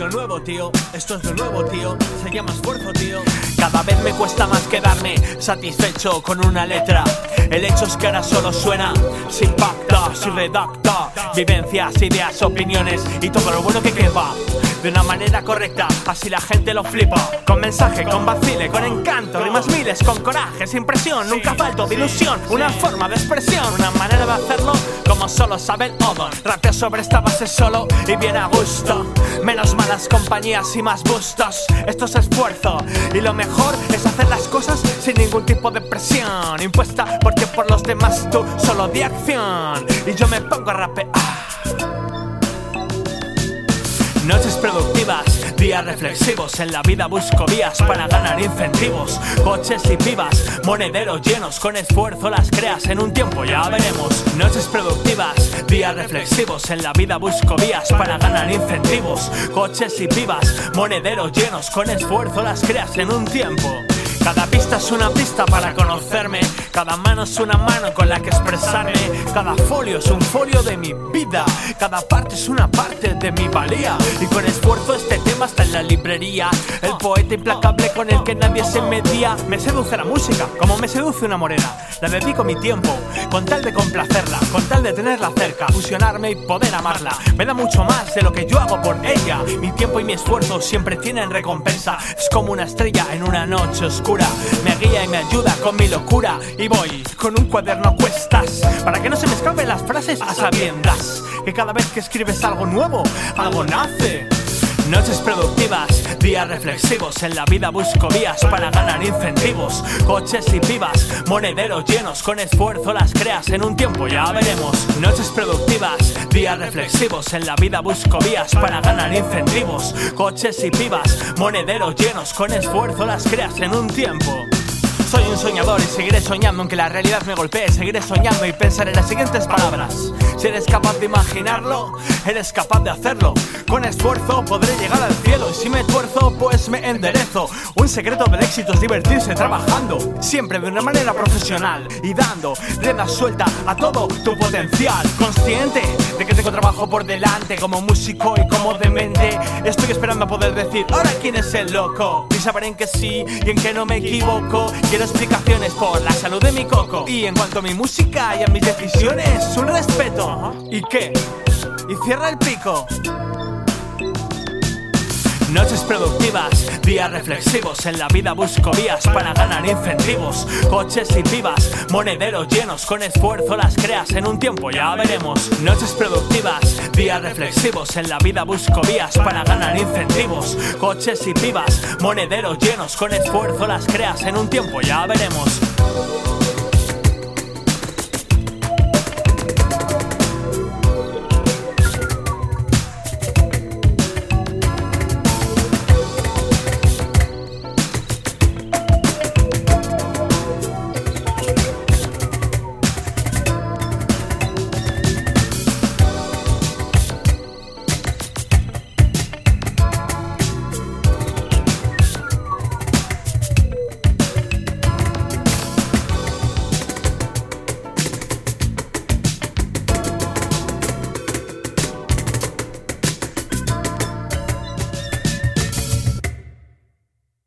lo nuevo, tío. Esto es lo nuevo, tío. Se llama esfuerzo, tío. Cada vez me cuesta más quedarme satisfecho con una letra. El hecho es que ahora solo suena, se impacta, se redacta. Vivencias, ideas, opiniones y todo lo bueno que quepa de una manera correcta, así la gente lo flipa. Con mensaje, con vacile, con encanto, rimas miles, con coraje, sin presión, nunca falto de ilusión. Una forma de expresión, una manera de hacerlo como solo sabe el Odo. Rapeo sobre esta base solo y bien a gusto. Menos malas compañías y más bustos. Esto es esfuerzo y lo mejor es hacer las cosas sin ningún tipo de presión impuesta porque por los demás tú solo de acción y yo me pongo a rapear. Noches productivas, días reflexivos. En la vida busco vías para ganar incentivos. Coches y pibas, monederos llenos. Con esfuerzo las creas en un tiempo, ya veremos. Noches productivas, días reflexivos. En la vida busco vías para ganar incentivos. Coches y pibas, monederos llenos. Con esfuerzo las creas en un tiempo. Cada pista es una pista para conocerme. Cada mano es una mano con la que expresarme. Cada folio es un folio de mi vida. Cada parte es una parte de mi valía. Y con esfuerzo este tema está El poeta implacable con el que nadie se medía. Me seduce la música, como me seduce una morena. La dedico mi tiempo, con tal de complacerla, con tal de tenerla cerca, fusionarme y poder amarla. Me da mucho más de lo que yo hago por ella. Mi tiempo y mi esfuerzo siempre tienen recompensa. Es como una estrella en una noche oscura. Me guía y me ayuda con mi locura. Y voy con un cuaderno cuestas para que no se me escapen las frases a sabiendas. Que cada vez que escribes algo nuevo, algo nace. Noches productivas, días reflexivos. En la vida busco vías para ganar incentivos. Coches y pibas, monederos llenos. Con esfuerzo las creas en un tiempo, ya veremos. Noches productivas, días reflexivos. En la vida busco vías para ganar incentivos. Coches y pibas, monederos llenos. Con esfuerzo las creas en un tiempo. Soy un soñador y seguiré soñando aunque la realidad me golpee. Seguiré soñando y pensaré en las siguientes palabras. Si eres capaz de imaginarlo, eres capaz de hacerlo. Con esfuerzo podré llegar al cielo y si me esfuerzo, pues me enderezo. Un secreto del éxito es divertirse trabajando, siempre de una manera profesional y dando rienda suelta a todo tu potencial. Consciente de que tengo trabajo por delante como músico y como demente. Estoy esperando a poder decir, ahora quién es el loco. Saber en que sí y en que no me equivoco. Quiero explicaciones por la salud de mi coco. Y en cuanto a mi música y a mis decisiones, un respeto. ¿Y qué? Y cierra el pico. Noches productivas, días reflexivos. En la vida busco vías para ganar incentivos. Coches y pibas, monederos llenos. Con esfuerzo las creas en un tiempo, ya veremos. Noches productivas, días reflexivos. En la vida busco vías para ganar incentivos. Coches y pibas, monederos llenos. Con esfuerzo las creas en un tiempo, ya veremos.